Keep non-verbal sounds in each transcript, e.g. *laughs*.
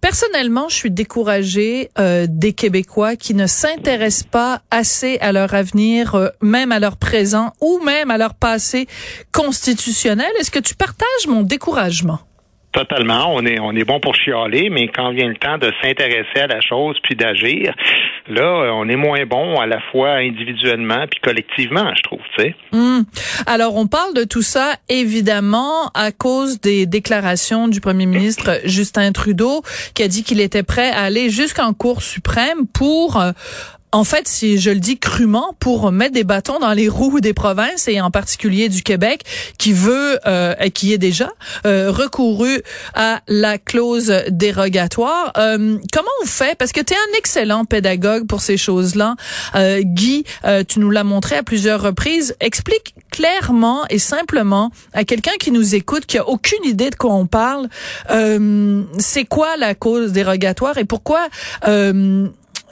personnellement, je suis découragée euh, des Québécois qui ne s'intéressent pas assez à leur avenir, euh, même à leur présent ou même à leur passé constitutionnel. Est-ce que tu partages mon découragement? Totalement. On est, on est bon pour chialer, mais quand vient le temps de s'intéresser à la chose puis d'agir, là, on est moins bon à la fois individuellement puis collectivement, je trouve, tu sais. Hmm. Alors, on parle de tout ça, évidemment, à cause des déclarations du premier ministre Justin Trudeau, qui a dit qu'il était prêt à aller jusqu'en Cour suprême pour euh, en fait, si je le dis crûment, pour mettre des bâtons dans les roues des provinces et en particulier du Québec, qui veut, euh, qui est déjà euh, recouru à la clause dérogatoire. Euh, comment on fait? Parce que tu es un excellent pédagogue pour ces choses-là, euh, Guy. euh, tu nous l'as montré à plusieurs reprises. Explique clairement et simplement à quelqu'un qui nous écoute, qui a aucune idée de quoi on parle, euh, c'est quoi la cause dérogatoire et pourquoi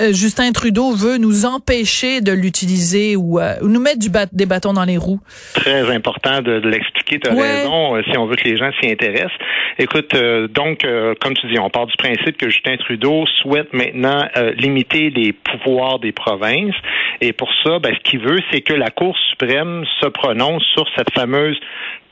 euh, Justin Trudeau veut nous empêcher de l'utiliser ou, euh, ou nous mettre du bat- des bâtons dans les roues. Très important de, de l'expliquer. Tu as Ouais. raison, euh, si on veut que les gens s'y intéressent. Écoute, donc, comme tu dis, on part du principe que Justin Trudeau souhaite maintenant limiter les pouvoirs des provinces. Et pour ça, ben, ce qu'il veut, c'est que la Cour suprême se prononce sur cette fameuse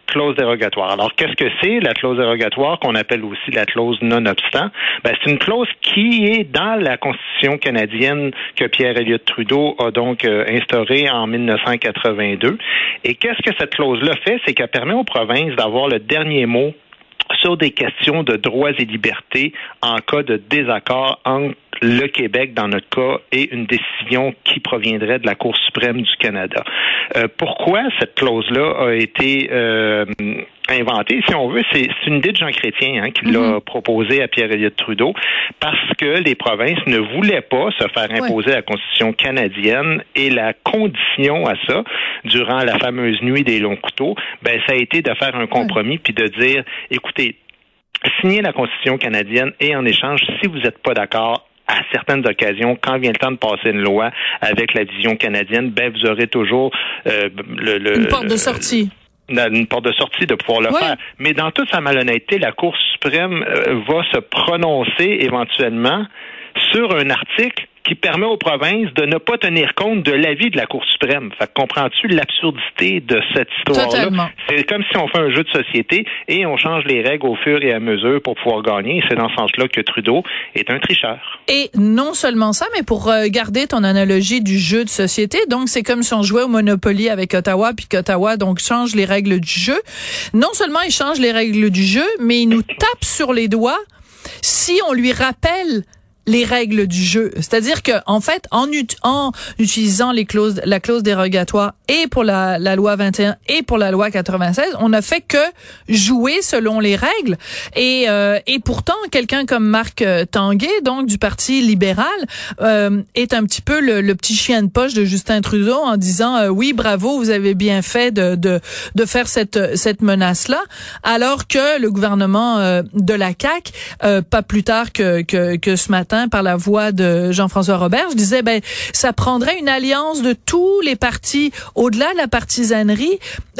clause dérogatoire. Alors, qu'est-ce que c'est la clause dérogatoire qu'on appelle aussi la clause non-obstant? Ben, c'est une clause qui est dans la Constitution canadienne que Pierre Elliott Trudeau a donc euh, instaurée en 1982. Et qu'est-ce que cette clause-là fait? C'est qu'elle permet aux provinces d'avoir le dernier mot sur des questions de droits et libertés en cas de désaccord entre le Québec, dans notre cas, et une décision qui proviendrait de la Cour suprême du Canada. Euh, pourquoi cette clause-là a été euh, inventée, si on veut, c'est une idée de Jean Chrétien hein, qui l'a proposée à Pierre Elliott Trudeau, parce que les provinces ne voulaient pas se faire imposer la Constitution canadienne et la condition à ça, durant la fameuse nuit des longs couteaux, ben ça a été de faire un compromis puis de dire, écoutez, signez la Constitution canadienne et en échange, si vous n'êtes pas d'accord, à certaines occasions, quand vient le temps de passer une loi avec la vision canadienne, ben vous aurez toujours euh, le, le- Une porte de sortie. une porte de sortie de pouvoir le faire. Mais dans toute sa malhonnêteté, la Cour suprême euh, va se prononcer éventuellement sur un article qui permet aux provinces de ne pas tenir compte de l'avis de la Cour suprême. Fait comprends-tu l'absurdité de cette histoire-là? Totalement. C'est comme si on fait un jeu de société et on change les règles au fur et à mesure pour pouvoir gagner. C'est dans ce sens-là que Trudeau est un tricheur. Et non seulement ça, mais pour euh, garder ton analogie du jeu de société, donc c'est comme si on jouait au Monopoly avec Ottawa, puis qu'Ottawa donc change les règles du jeu. Non seulement il change les règles du jeu, mais il nous tape sur les doigts si on lui rappelle les règles du jeu. C'est-à-dire que en fait, en, en utilisant les clauses, la clause dérogatoire et pour la, la loi 21 et pour la loi 96, on n'a fait que jouer selon les règles. Et, euh, et pourtant, quelqu'un comme Marc euh, Tanguay, donc du Parti libéral, euh, est un petit peu le, le petit chien de poche de Justin Trudeau en disant euh, oui, bravo, vous avez bien fait de de, de faire cette cette menace là, alors que le gouvernement euh, de la CAC, euh, pas plus tard que, que que ce matin par la voix de Jean-François Robert, je disais ben ça prendrait une alliance de tous les partis au-delà de la partisanerie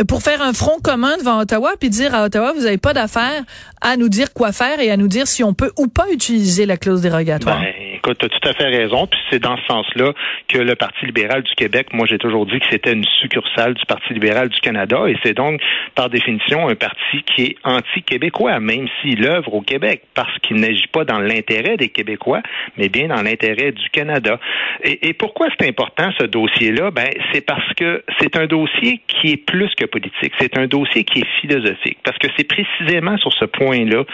pour faire un front commun devant Ottawa puis dire à Ottawa vous avez pas d'affaire à nous dire quoi faire et à nous dire si on peut ou pas utiliser la clause dérogatoire. Ben, tu as tout à fait raison. Puis c'est dans ce sens-là que le Parti libéral du Québec, moi j'ai toujours dit que c'était une succursale du Parti libéral du Canada et c'est donc par définition un parti qui est anti-québécois, même s'il œuvre au Québec, parce qu'il n'agit pas dans l'intérêt des Québécois, mais bien dans l'intérêt du Canada. Et, pourquoi c'est important ce dossier-là? Ben, c'est parce que c'est un dossier qui est plus que politique. C'est un dossier qui est philosophique. Parce que c'est précisément sur ce point-là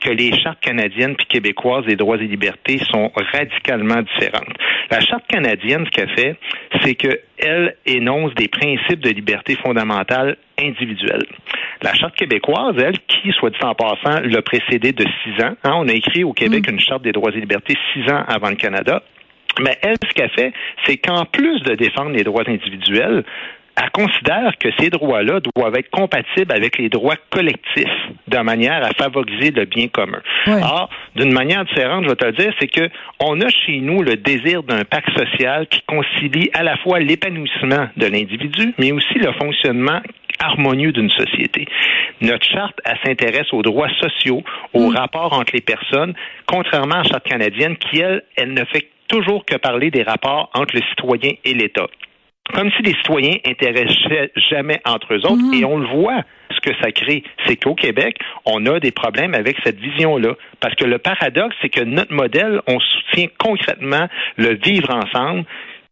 que les chartes canadiennes puis québécoises des droits et libertés sont radicalement différentes. La charte canadienne, ce qu'elle fait, c'est qu'elle énonce des principes de liberté fondamentale individuelle. La charte québécoise, elle, qui, soit dit en passant, l'a précédée de six ans. Hein, on a écrit au Québec une charte des droits et libertés six ans avant le Canada. Mais elle, ce qu'elle fait, c'est qu'en plus de défendre les droits individuels, elle considère que ces droits-là doivent être compatibles avec les droits collectifs de manière à favoriser le bien commun. Or, d'une manière différente, je vais te le dire, c'est que on a chez nous le désir d'un pacte social qui concilie à la fois l'épanouissement de l'individu, mais aussi le fonctionnement harmonieux d'une société. Notre charte, elle s'intéresse aux droits sociaux, aux rapports entre les personnes, contrairement à la charte canadienne qui, elle, elle ne fait toujours que parler des rapports entre le citoyen et l'État comme si les citoyens intéressaient jamais entre eux autres. Et on le voit, ce que ça crée. C'est qu'au Québec, on a des problèmes avec cette vision-là. Parce que le paradoxe, c'est que notre modèle, on soutient concrètement le vivre ensemble,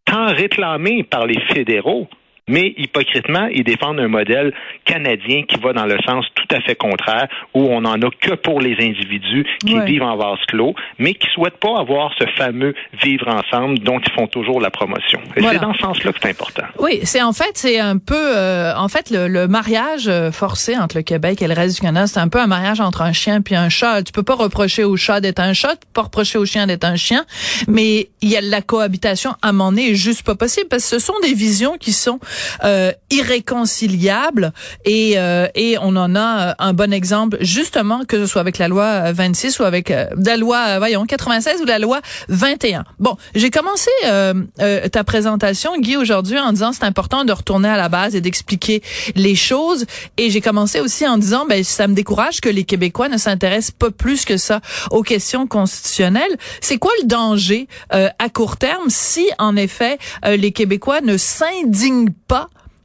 tant réclamé par les fédéraux, mais hypocritement, ils défendent un modèle canadien qui va dans le sens tout à fait contraire, où on n'en a que pour les individus qui Ouais. vivent en vase clos, mais qui souhaitent pas avoir ce fameux vivre ensemble dont ils font toujours la promotion. Et Voilà. c'est dans ce sens-là que c'est important. Oui, c'est en fait, c'est un peu, euh, en fait, le, le mariage euh, forcé entre le Québec et le reste du Canada, c'est un peu un mariage entre un chien puis un chat. Tu peux pas reprocher au chat d'être un chat, tu peux pas reprocher au chien d'être un chien, mais il y a la cohabitation à donné est juste pas possible parce que ce sont des visions qui sont euh, irréconciliables et euh, et on en a euh, un bon exemple justement que ce soit avec la loi euh, 26 ou avec euh, la loi euh, voyons 96 ou la loi 21. Bon, j'ai commencé euh, euh, ta présentation Guy aujourd'hui en disant c'est important de retourner à la base et d'expliquer les choses et j'ai commencé aussi en disant ben ça me décourage que les Québécois ne s'intéressent pas plus que ça aux questions constitutionnelles. C'est quoi le danger euh, à court terme si en effet euh, les Québécois ne s'indignent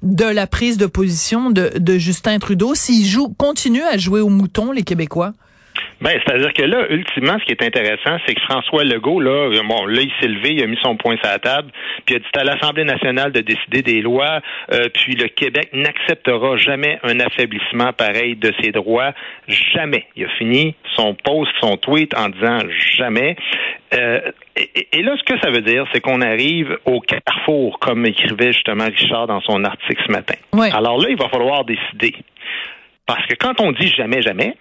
de la prise de position de, Justin Trudeau s'ils jouent continuent à jouer au mouton les Québécois? Ben, c'est-à-dire que là, ultimement, ce qui est intéressant, c'est que François Legault, là, bon, là, il s'est levé, il a mis son poing sur la table, puis il a dit à l'Assemblée nationale de décider des lois, euh, puis le Québec n'acceptera jamais un affaiblissement pareil de ses droits, jamais. Il a fini son post, son tweet en disant jamais. Euh, et, et là, ce que ça veut dire, c'est qu'on arrive au carrefour, comme écrivait justement Richard dans son article ce matin. Ouais. Alors là, il va falloir décider. Parce que quand on dit jamais, jamais,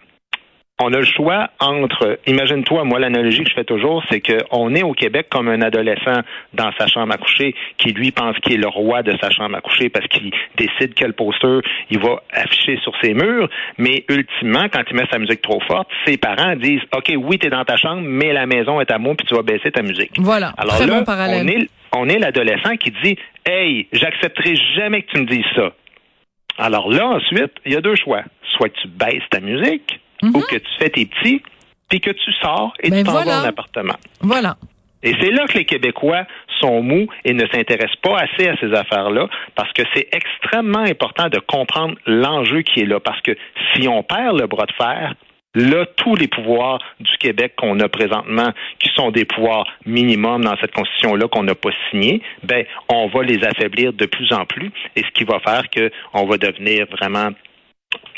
on a le choix entre, imagine-toi, moi l'analogie que je fais toujours, c'est qu'on est au Québec comme un adolescent dans sa chambre à coucher qui lui pense qu'il est le roi de sa chambre à coucher parce qu'il décide quel poster il va afficher sur ses murs, mais ultimement, quand il met sa musique trop forte, ses parents disent, OK, oui, t'es dans ta chambre, mais la maison est à moi puis tu vas baisser ta musique. Voilà, Alors très là, bon parallèle. on est, on est l'adolescent qui dit, hey, j'accepterai jamais que tu me dises ça. Alors là, ensuite, il y a deux choix. Soit tu baisses ta musique, ou que tu fais tes petits, puis que tu sors et Ben tu t'en voilà. vas en appartement. Voilà. Et c'est là que les Québécois sont mous et ne s'intéressent pas assez à ces affaires-là parce que c'est extrêmement important de comprendre l'enjeu qui est là. Parce que si on perd le bras de fer, là, tous les pouvoirs du Québec qu'on a présentement, qui sont des pouvoirs minimums dans cette constitution-là qu'on n'a pas signée, ben, on va les affaiblir de plus en plus. Et ce qui va faire qu'on va devenir vraiment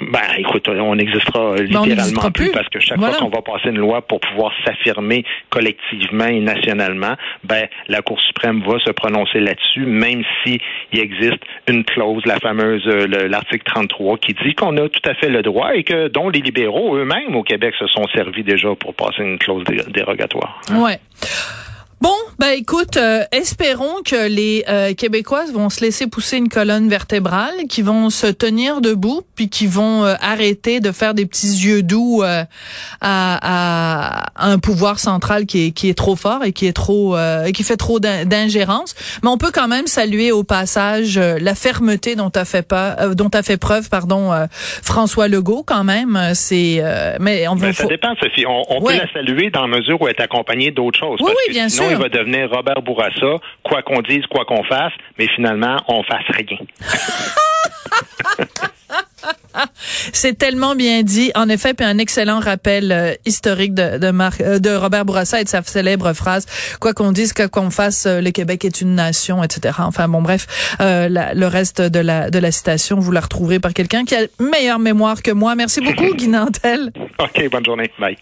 ben, écoute, on n'existera Ben, on littéralement n'existera plus, plus. parce que chaque Voilà. fois qu'on va passer une loi pour pouvoir s'affirmer collectivement et nationalement, ben, la Cour suprême va se prononcer là-dessus, même si il existe une clause, la fameuse, euh, le- l'article 33, qui dit qu'on a tout à fait le droit et que, dont les libéraux eux-mêmes au Québec se sont servis déjà pour passer une clause dé- dérogatoire. Ouais. Bon, ben écoute, euh, espérons que les euh, Québécoises vont se laisser pousser une colonne vertébrale, qui vont se tenir debout, puis qui vont euh, arrêter de faire des petits yeux doux à, à, un pouvoir central qui est, qui est trop fort et qui est trop qui fait trop d'ingérence. Mais on peut quand même saluer au passage la fermeté dont a fait pas dont a fait preuve pardon François Legault quand même. C'est mais on ben, ça dépend Sophie. On, on peut la saluer dans la mesure où elle est accompagnée d'autres choses. Oui, parce oui, bien sinon, sûr. il va devenir Robert Bourassa, quoi qu'on dise, quoi qu'on fasse, mais finalement, on fasse rien. *laughs* C'est tellement bien dit, en effet, puis un excellent rappel euh, historique de de, euh, de Robert Bourassa et de sa célèbre phrase "Quoi qu'on dise, quoi qu'on fasse, euh, le Québec est une nation", etc. Enfin bon, bref, le reste de la de la citation, vous la retrouverez par quelqu'un qui a meilleure mémoire que moi. Merci beaucoup, *laughs* Guy Nantel. Ok, bonne journée, bye.